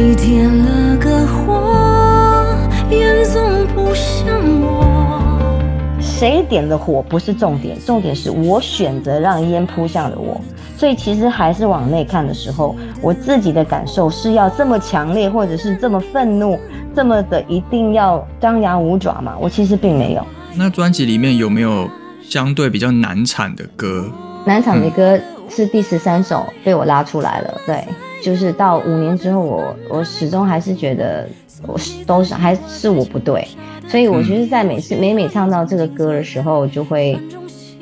谁点了个火，烟总不像我。谁点的火不是重点，重点是我选择让烟扑向了我。所以其实还是往内看的时候，我自己的感受是要这么强烈，或者是这么愤怒，这么的一定要张牙舞爪嘛？我其实并没有。那专辑里面有没有相对比较难产的歌？难产的歌是第十三首被我拉出来了。对，就是到五年之后，我我始终还是觉得我都是还是我不对，所以我其实在每次每每唱到这个歌的时候，就会。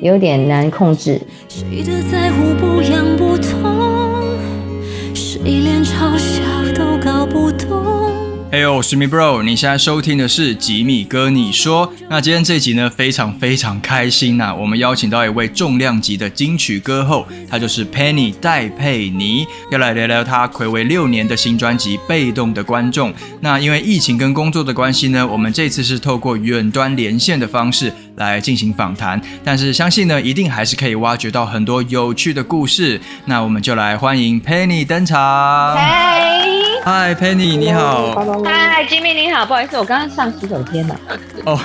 有点难控制。谁的在乎不痒不痛？谁连嘲笑都搞不懂？嘿呦，我是米 bro，你现在收听的是吉米哥你说。那今天这集呢，非常非常开心呐，我们邀请到一位重量级的金曲歌后，她就是 Penny 戴佩妮，要来聊聊她暌违六年的新专辑《被动的观众》。那因为疫情跟工作的关系呢，我们这次是透过远端连线的方式。来进行访谈，但是相信呢，一定还是可以挖掘到很多有趣的故事。那我们就来欢迎 Penny 登场。嗨，Penny 你好。嗨，Jimmy 你好，不好意思，我刚刚上洗手间了。哦。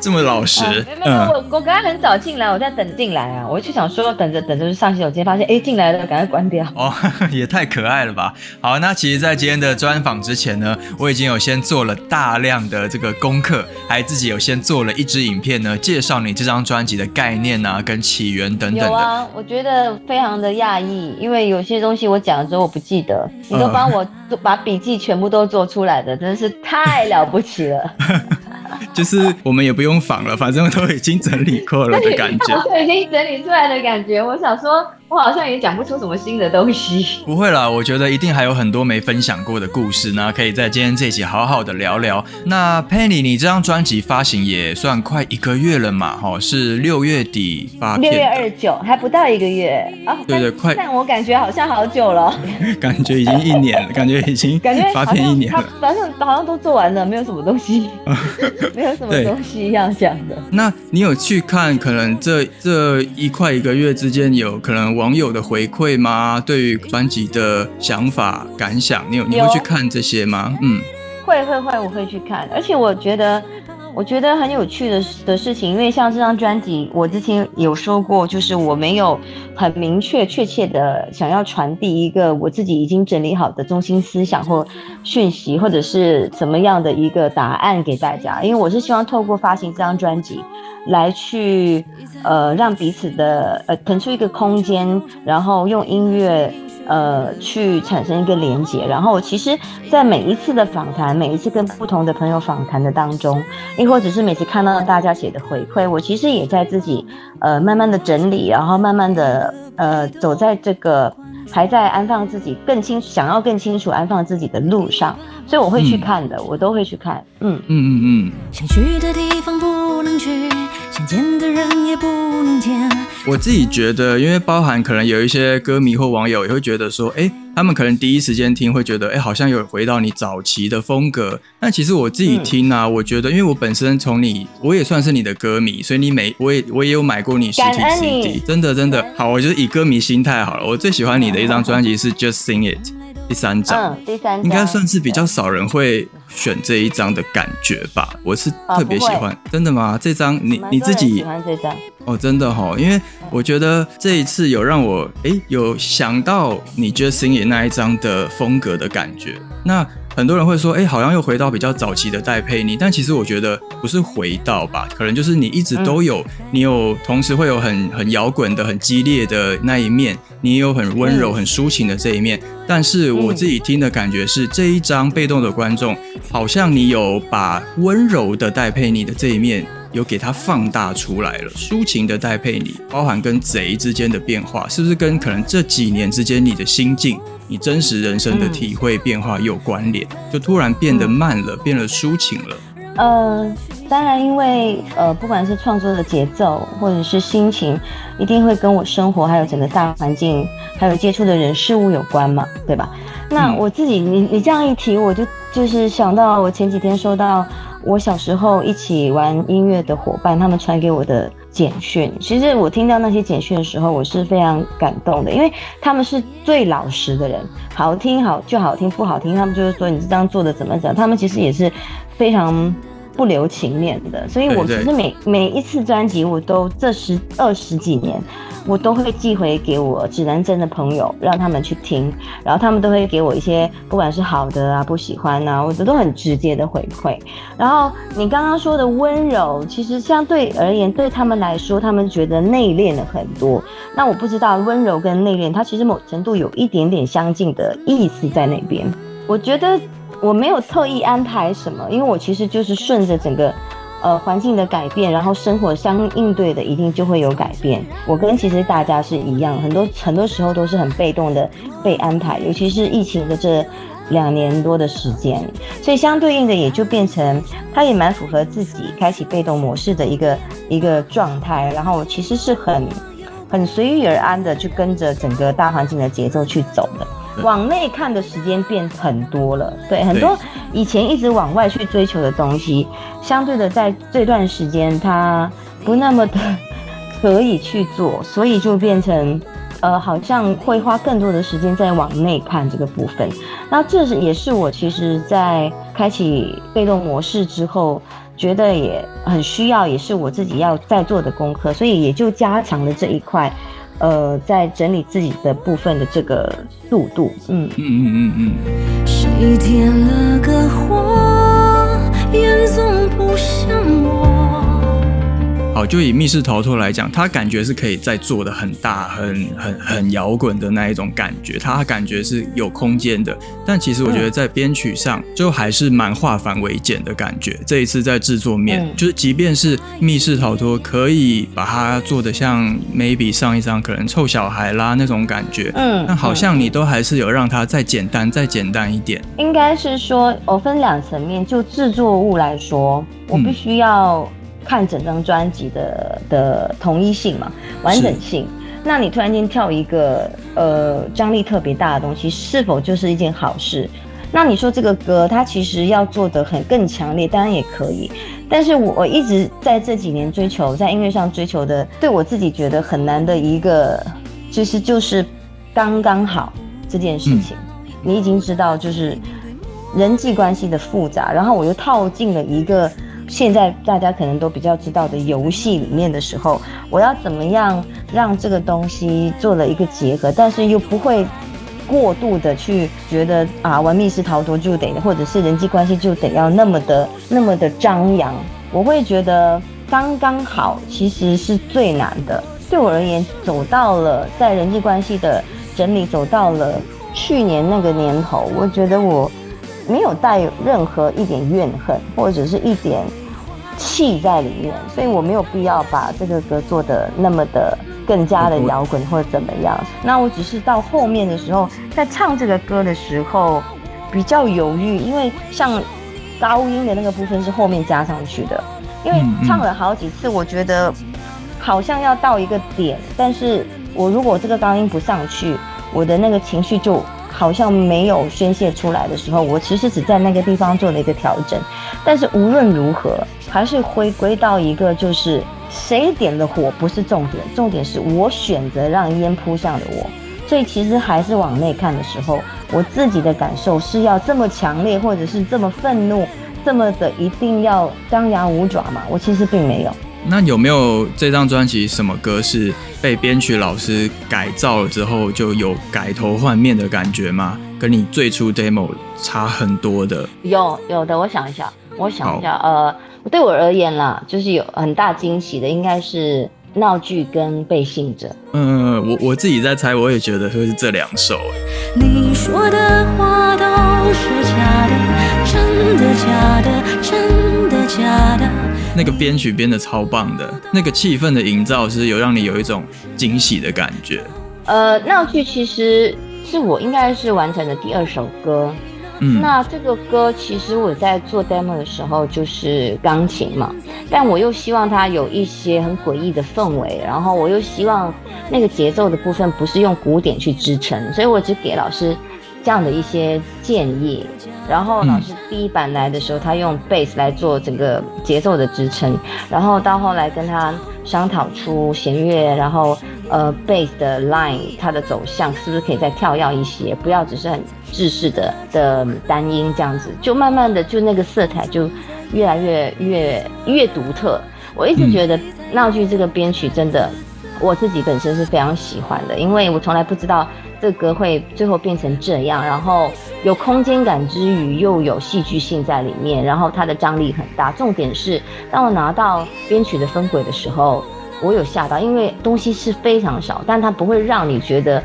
这么老实，没有，我我刚刚很早进来，我在等进来啊，我就想说等着等着上洗手间，发现哎进来了，赶快关掉。哦，也太可爱了吧！好，那其实，在今天的专访之前呢，我已经有先做了大量的这个功课，还自己有先做了一支影片呢，介绍你这张专辑的概念啊，跟起源等等的。有啊，我觉得非常的讶异，因为有些东西我讲了之后我不记得，你都帮我把笔记全部都做出来的，真的是太了不起了。就是我们也不用仿了，反正都已经整理过了的感觉，都已经整理出来的感觉。我想说。我好像也讲不出什么新的东西。不会啦，我觉得一定还有很多没分享过的故事呢，可以在今天这集好好的聊聊。那 Penny，你这张专辑发行也算快一个月了嘛？哈，是六月底发片。六月二十九，还不到一个月啊？对对，快。但我感觉好像好久了。感觉已经一年了，感觉已经 感觉发片一年了。反正好像都做完了，没有什么东西，没有什么东西要讲的。那你有去看？可能这这一块一个月之间，有可能。网友的回馈吗？对于专辑的想法感想，你有你会去看这些吗？嗯，会会会，我会去看。而且我觉得，我觉得很有趣的的事情，因为像这张专辑，我之前有说过，就是我没有很明确确切的想要传递一个我自己已经整理好的中心思想或讯息，或者是怎么样的一个答案给大家。因为我是希望透过发行这张专辑。来去，呃，让彼此的呃腾出一个空间，然后用音乐，呃，去产生一个连接。然后，其实，在每一次的访谈，每一次跟不同的朋友访谈的当中，亦或者是每次看到大家写的回馈，我其实也在自己，呃，慢慢的整理，然后慢慢的，呃，走在这个还在安放自己更清，想要更清楚安放自己的路上。所以我会去看的，我都会去看。嗯嗯嗯嗯。想去的地方不能去，想见的人也不能见。我自己觉得，因为包含可能有一些歌迷或网友也会觉得说，哎，他们可能第一时间听会觉得，哎，好像有回到你早期的风格。那其实我自己听呢，我觉得，因为我本身从你，我也算是你的歌迷，所以你每我也我也有买过你实体 CD，真的真的好，我就是以歌迷心态好了。我最喜欢你的一张专辑是 Just Sing It。第三张，第三应该算是比较少人会选这一张的感觉吧。我是特别喜欢，真的吗？这张你你自己喜欢这张哦，真的哈，因为我觉得这一次有让我哎有想到你觉得星爷那一张的风格的感觉。那很多人会说，哎，好像又回到比较早期的戴佩妮，但其实我觉得不是回到吧，可能就是你一直都有，你有同时会有很很摇滚的、很激烈的那一面。你也有很温柔、很抒情的这一面，但是我自己听的感觉是，这一张被动的观众，好像你有把温柔的戴佩妮的这一面，有给它放大出来了。抒情的戴佩妮，包含跟贼之间的变化，是不是跟可能这几年之间你的心境、你真实人生的体会变化有关联？就突然变得慢了，变得抒情了。呃，当然，因为呃，不管是创作的节奏或者是心情，一定会跟我生活还有整个大环境，还有接触的人事物有关嘛，对吧？那我自己，你你这样一提，我就就是想到我前几天收到我小时候一起玩音乐的伙伴他们传给我的简讯。其实我听到那些简讯的时候，我是非常感动的，因为他们是最老实的人，好听好就好听，不好听他们就是说你这样做的怎么怎么，他们其实也是非常不留情面的。所以我其实每每一次专辑，我都这十二十几年。我都会寄回给我指南针的朋友，让他们去听，然后他们都会给我一些不管是好的啊、不喜欢啊，我都很直接的回馈。然后你刚刚说的温柔，其实相对而言，对他们来说，他们觉得内敛了很多。那我不知道温柔跟内敛，它其实某程度有一点点相近的意思在那边。我觉得我没有特意安排什么，因为我其实就是顺着整个。呃，环境的改变，然后生活相应对的一定就会有改变。我跟其实大家是一样，很多很多时候都是很被动的被安排，尤其是疫情的这两年多的时间，所以相对应的也就变成，它也蛮符合自己开启被动模式的一个一个状态。然后其实是很很随遇而安的，去跟着整个大环境的节奏去走的。往内看的时间变很多了，对很多以前一直往外去追求的东西，相对的在这段时间它不那么的可以去做，所以就变成呃好像会花更多的时间在往内看这个部分。那这是也是我其实在开启被动模式之后，觉得也很需要，也是我自己要在做的功课，所以也就加强了这一块。呃，在整理自己的部分的这个速度，嗯嗯嗯嗯嗯。谁点了个火，烟总不像我。好，就以密室逃脱来讲，它感觉是可以再做的很大、很很很摇滚的那一种感觉，它感觉是有空间的。但其实我觉得在编曲上，就还是蛮化繁为简的感觉。这一次在制作面，就是即便是密室逃脱，可以把它做的像 maybe 上一张可能臭小孩啦那种感觉，嗯，那好像你都还是有让它再简单、再简单一点。应该是说，我分两层面，就制作物来说，我必须要。看整张专辑的的统一性嘛，完整性。那你突然间跳一个呃张力特别大的东西，是否就是一件好事？那你说这个歌它其实要做的很更强烈，当然也可以。但是我我一直在这几年追求在音乐上追求的，对我自己觉得很难的一个，其实就是刚刚好这件事情。你已经知道就是人际关系的复杂，然后我又套进了一个。现在大家可能都比较知道的游戏里面的时候，我要怎么样让这个东西做了一个结合，但是又不会过度的去觉得啊玩密室逃脱就得，或者是人际关系就得要那么的那么的张扬。我会觉得刚刚好其实是最难的。对我而言，走到了在人际关系的整理，走到了去年那个年头，我觉得我没有带任何一点怨恨，或者是一点。气在里面，所以我没有必要把这个歌做的那么的更加的摇滚或者怎么样。那我只是到后面的时候，在唱这个歌的时候比较犹豫，因为像高音的那个部分是后面加上去的，因为唱了好几次，我觉得好像要到一个点，但是我如果这个高音不上去，我的那个情绪就。好像没有宣泄出来的时候，我其实只在那个地方做了一个调整。但是无论如何，还是回归到一个，就是谁点的火不是重点，重点是我选择让烟扑向了我。所以其实还是往内看的时候，我自己的感受是要这么强烈，或者是这么愤怒，这么的一定要张牙舞爪嘛？我其实并没有。那有没有这张专辑什么歌是被编曲老师改造了之后就有改头换面的感觉吗？跟你最初 demo 差很多的？有有的，我想一下，我想一下，呃，对我而言啦，就是有很大惊喜的，应该是闹剧跟被信者。嗯，我我自己在猜，我也觉得会是这两首。你说的话都是假的，真的假的，真的假的。那个编曲编的超棒的，那个气氛的营造是有让你有一种惊喜的感觉。呃，闹剧其实是我应该是完成的第二首歌。嗯，那这个歌其实我在做 demo 的时候就是钢琴嘛，但我又希望它有一些很诡异的氛围，然后我又希望那个节奏的部分不是用鼓点去支撑，所以我只给老师这样的一些建议。然后老师第一版来的时候，他用 bass 来做整个节奏的支撑，然后到后来跟他商讨出弦乐，然后呃 bass 的 line 它的走向是不是可以再跳跃一些，不要只是很制式的的单音这样子，就慢慢的就那个色彩就越来越越越独特。我一直觉得闹剧这个编曲真的，我自己本身是非常喜欢的，因为我从来不知道这歌会最后变成这样，然后有空间感之余又有戏剧性在里面，然后它的张力很大。重点是当我拿到编曲的分轨的时候，我有吓到，因为东西是非常少，但它不会让你觉得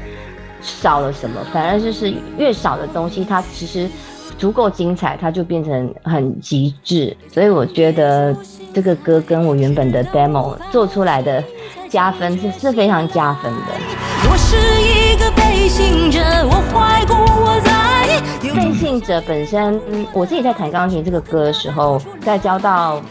少了什么，反而就是越少的东西，它其实足够精彩，它就变成很极致。所以我觉得这个歌跟我原本的 demo 做出来的加分是是非常加分的。我是一个背信者，我怀古我在。背信者本身，嗯我自己在弹钢琴这个歌的时候，在交到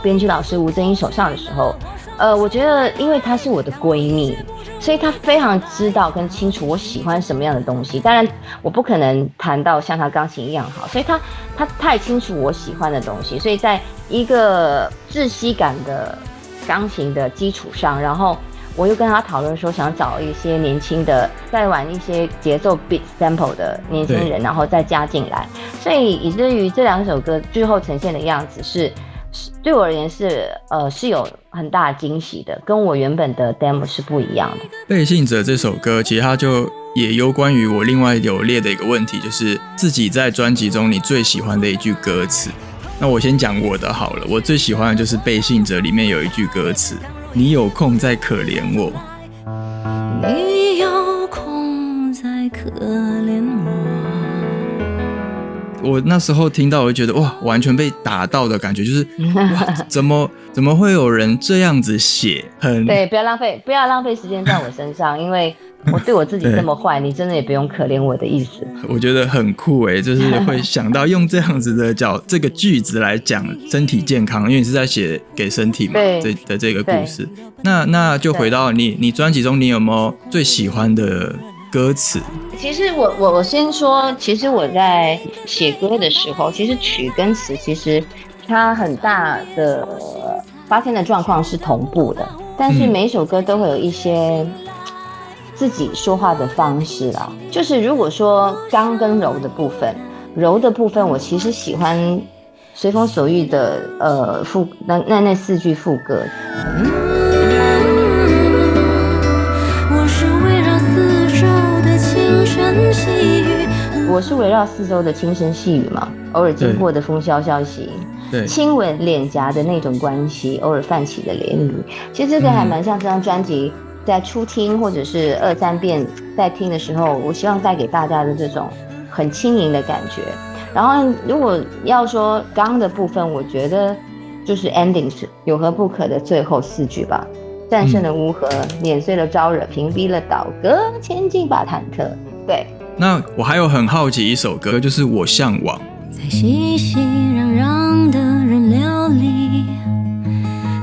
编曲老师吴正英手上的时候，呃，我觉得因为她是我的闺蜜，所以她非常知道跟清楚我喜欢什么样的东西。当然，我不可能弹到像她钢琴一样好，所以她她太清楚我喜欢的东西，所以在一个窒息感的钢琴的基础上，然后我又跟他讨论说，想找一些年轻的，再玩一些节奏 beat sample 的年轻人，然后再加进来，所以以至于这两首歌最后呈现的样子是，是对我而言是呃是有很大惊喜的，跟我原本的 demo 是不一样的。《背信者》这首歌，其实它就也有关于我另外有列的一个问题，就是自己在专辑中你最喜欢的一句歌词。那我先讲我的好了，我最喜欢的就是《背信者》里面有一句歌词：“你有空再可怜我。你有空再可怜我。”我那时候听到，我就觉得哇，完全被打到的感觉，就是 哇，怎么怎么会有人这样子写？很对，不要浪费，不要浪费时间在我身上，因为我对我自己这么坏，你真的也不用可怜我的意思。我觉得很酷诶，就是会想到用这样子的角这个句子来讲身体健康，因为你是在写给身体嘛，对这的这个故事。那那就回到你你专辑中，你有没有最喜欢的歌词？其实我我我先说，其实我在写歌的时候，其实曲跟词其实它很大的发生的状况是同步的，但是每一首歌都会有一些自己说话的方式啦。就是如果说刚跟柔的部分，柔的部分我其实喜欢随风所欲的呃副那那那四句副歌，我我是围绕四周的轻声细语嘛，偶尔经过的风萧萧兮。对，亲吻脸颊的那种关系，偶尔泛起的涟漪。其实这个还蛮像这张专辑在初听或者是二三遍在听的时候，我希望带给大家的这种很轻盈的感觉。然后如果要说刚的部分，我觉得就是 ending 是有何不可的最后四句吧。战胜了乌合，碾碎了招惹，屏蔽了倒戈，前进吧忐忑。对，那我还有很好奇一首歌，就是《我向往》。在熙熙攘攘的人流里，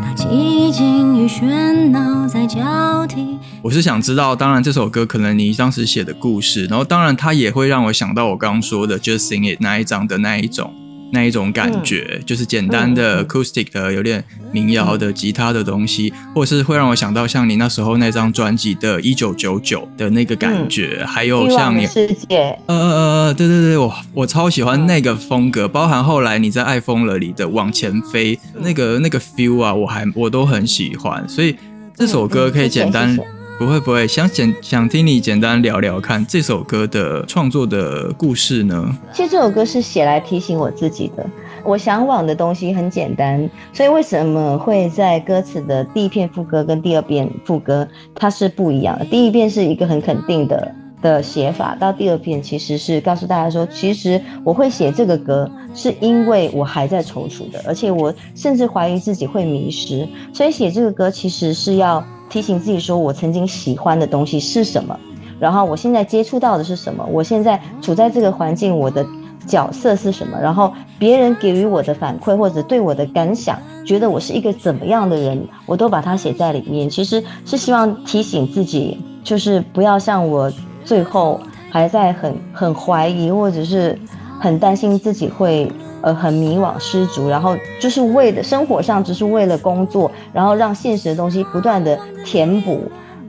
那寂静与喧闹在交替。我是想知道，当然这首歌可能你当时写的故事，然后当然它也会让我想到我刚刚说的 Just Sing It 那一张的那一种那一种感觉，就是简单的 acoustic 的有点民谣的吉他的东西，或者是会让我想到像你那时候那张专辑的《一九九九》的那个感觉，还有像你世界，呃呃呃，对对对，我我超喜欢那个风格，包含后来你在《爱疯了》里的往前飞那个那个 feel 啊，我还我都很喜欢，所以这首歌可以简单，嗯嗯谢谢谢不会不会，想简想听你简单聊聊看这首歌的创作的故事呢？其实这首歌是写来提醒我自己的。我向往的东西很简单，所以为什么会在歌词的第一片副歌跟第二遍副歌它是不一样的？第一遍是一个很肯定的的写法，到第二遍其实是告诉大家说，其实我会写这个歌是因为我还在踌躇的，而且我甚至怀疑自己会迷失，所以写这个歌其实是要提醒自己说我曾经喜欢的东西是什么。然后我现在接触到的是什么？我现在处在这个环境，我的角色是什么？然后别人给予我的反馈或者对我的感想，觉得我是一个怎么样的人，我都把它写在里面。其实是希望提醒自己，就是不要像我最后还在很很怀疑，或者是很担心自己会呃很迷惘失足，然后就是为了生活上只是为了工作，然后让现实的东西不断的填补，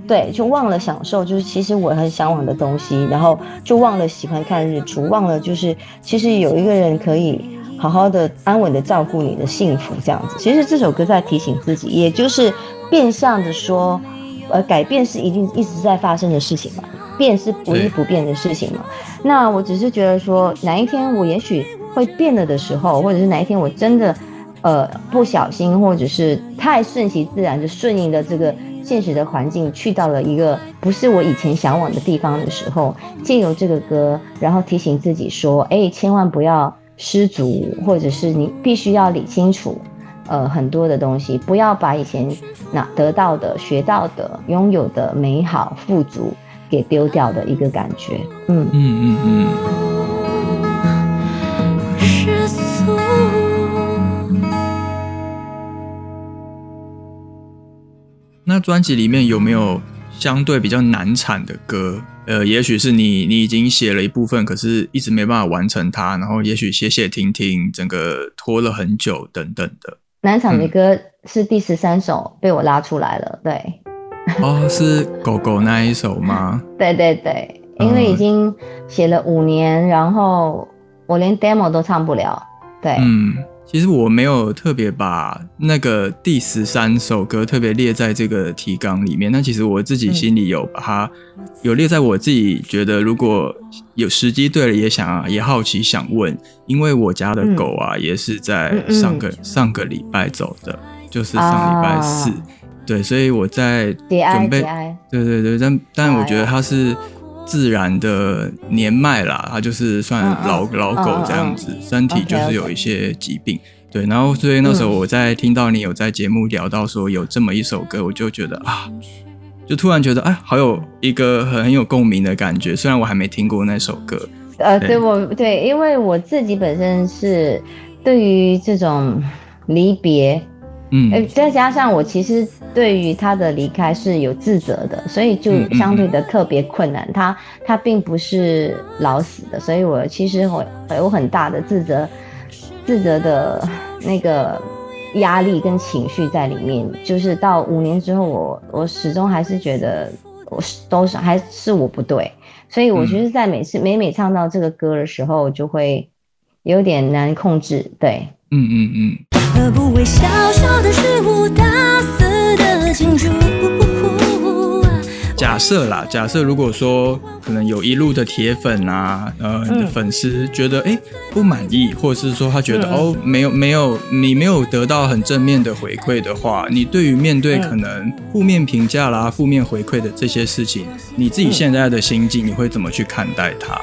对，就忘了享受，就是其实我很向往的东西，然后就忘了喜欢看日出，忘了就是其实有一个人可以好好的安稳的照顾你的幸福这样子。其实这首歌在提醒自己，也就是变相的说。呃，改变是一定一直在发生的事情嘛，变是不易不变的事情嘛。那我只是觉得说，哪一天我也许会变了的时候，或者是哪一天我真的，呃，不小心，或者是太顺其自然就顺应的这个现实的环境，去到了一个不是我以前向往的地方的时候，借由这个歌，然后提醒自己说，哎，千万不要失足，或者是你必须要理清楚。呃，很多的东西，不要把以前那得到的、学到的、拥有的美好、富足给丢掉的一个感觉。嗯嗯嗯嗯。那专辑里面有没有相对比较难产的歌？呃，也许是你你已经写了一部分，可是一直没办法完成它，然后也许写写停停，整个拖了很久等等的。难产的歌是第十三首被我拉出来了，对。哦，是狗狗那一首吗？对对对，因为已经写了五年，然后我连 demo 都唱不了，对。嗯。其实我没有特别把那个第十三首歌特别列在这个提纲里面，那其实我自己心里有把它有列在我自己觉得如果有时机对了，也想也好奇想问，因为我家的狗啊也是在上个上个礼拜走的，就是上礼拜四，对，所以我在准备，对对对，但但我觉得它是。自然的年迈啦，它就是算老老狗这样子，身体就是有一些疾病，对。然后所以那时候我在听到你有在节目聊到说有这么一首歌，我就觉得啊，就突然觉得哎，好有一个很很有共鸣的感觉。虽然我还没听过那首歌，呃，对我对，因为我自己本身是对于这种离别。嗯，再加上我其实对于他的离开是有自责的，所以就相对的特别困难。他他并不是老死的，所以我其实我有很大的自责，自责的那个压力跟情绪在里面。就是到五年之后，我我始终还是觉得我是都是还是我不对，所以我觉得在每次每每唱到这个歌的时候，就会有点难控制。对，嗯嗯嗯。何不为小小的事物大肆的庆祝？假设啦，假设如果说可能有一路的铁粉啊，呃，你的粉丝觉得哎不满意，或者是说他觉得哦没有没有你没有得到很正面的回馈的话，你对于面对可能负面评价啦、负面回馈的这些事情，你自己现在的心境，你会怎么去看待它？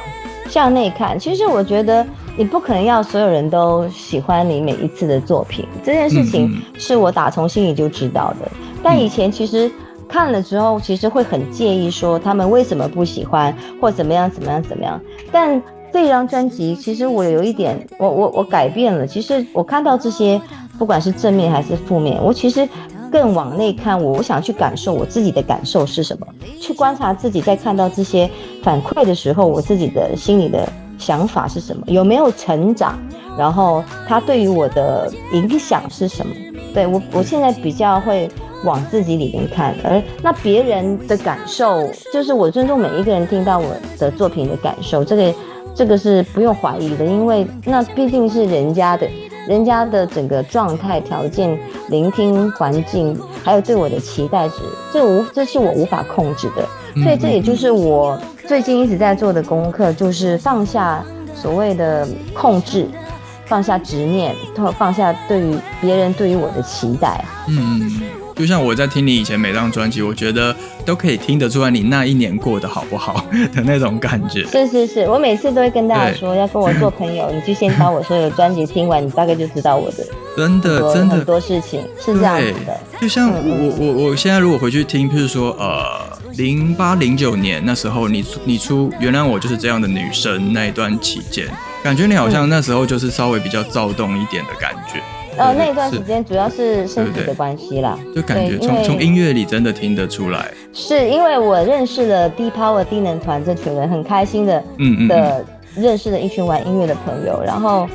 向内看，其实我觉得。你不可能要所有人都喜欢你每一次的作品，这件事情是我打从心里就知道的。但以前其实看了之后，其实会很介意说他们为什么不喜欢，或怎么样怎么样怎么样。但这张专辑其实我有一点，我我我改变了。其实我看到这些，不管是正面还是负面，我其实更往内看，我我想去感受我自己的感受是什么，去观察自己在看到这些反馈的时候，我自己的心里的。想法是什么？有没有成长？然后他对于我的影响是什么？对我，我现在比较会往自己里面看，而那别人的感受，就是我尊重每一个人听到我的作品的感受，这个这个是不用怀疑的，因为那毕竟是人家的，人家的整个状态条件、聆听环境，还有对我的期待值，这无这是我无法控制的，所以这也就是我。最近一直在做的功课就是放下所谓的控制，放下执念，放下对于别人对于我的期待。嗯，就像我在听你以前每张专辑，我觉得都可以听得出来你那一年过得好不好 的那种感觉。是是是，我每次都会跟大家说，要跟我做朋友，你就先把我所有的专辑听完，你大概就知道我的真的真的很多事情是这样子的。就像我我我现在如果回去听，譬如说呃。零八零九年那时候，你你出原谅我就是这样的女生那一段期间，感觉你好像那时候就是稍微比较躁动一点的感觉。呃，那一段时间主要是身体的关系啦，就感觉从从音乐里真的听得出来，是因为我认识了低 Power 低能团这群人，很开心的嗯嗯嗯，的认识了一群玩音乐的朋友，然后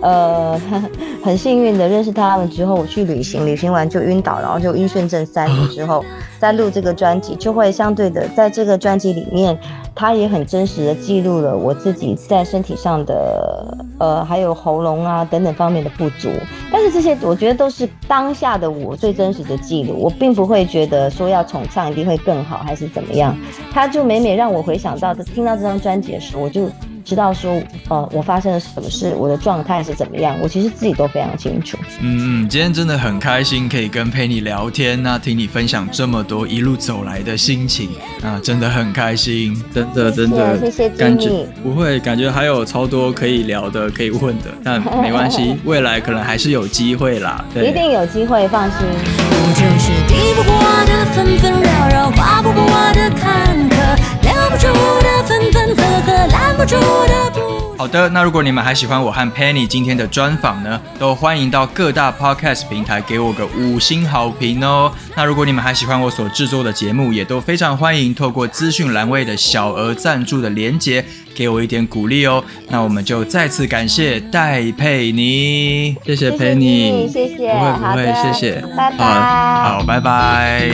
呃 很幸运的认识他们之后，我去旅行，旅行完就晕倒，然后就晕眩症三年之后，在录这个专辑，就会相对的在这个专辑里面，它也很真实的记录了我自己在身体上的呃还有喉咙啊等等方面的不足，但是这些我觉得都是当下的我最真实的记录，我并不会觉得说要重唱一定会更好还是怎么样，它就每每让我回想到听到这张专辑的时候，我就。知道说，呃，我发生了什么事，我的状态是怎么样，我其实自己都非常清楚。嗯嗯，今天真的很开心，可以跟陪你聊天，那听你分享这么多一路走来的心情，啊，真的很开心，真的真的，谢谢感觉不会，感觉还有超多可以聊的、可以问的，但 没关系，未来可能还是有机会啦。对，一定有机会，放心。我就是敌不过的纷纷扰不住的不。好的，那如果你们还喜欢我和 Penny 今天的专访呢，都欢迎到各大 Podcast 平台给我个五星好评哦。那如果你们还喜欢我所制作的节目，也都非常欢迎透过资讯栏位的小额赞助的连结，给我一点鼓励哦。那我们就再次感谢戴佩妮，谢谢 Penny，谢谢不会不会，谢谢，拜拜好，好，拜拜。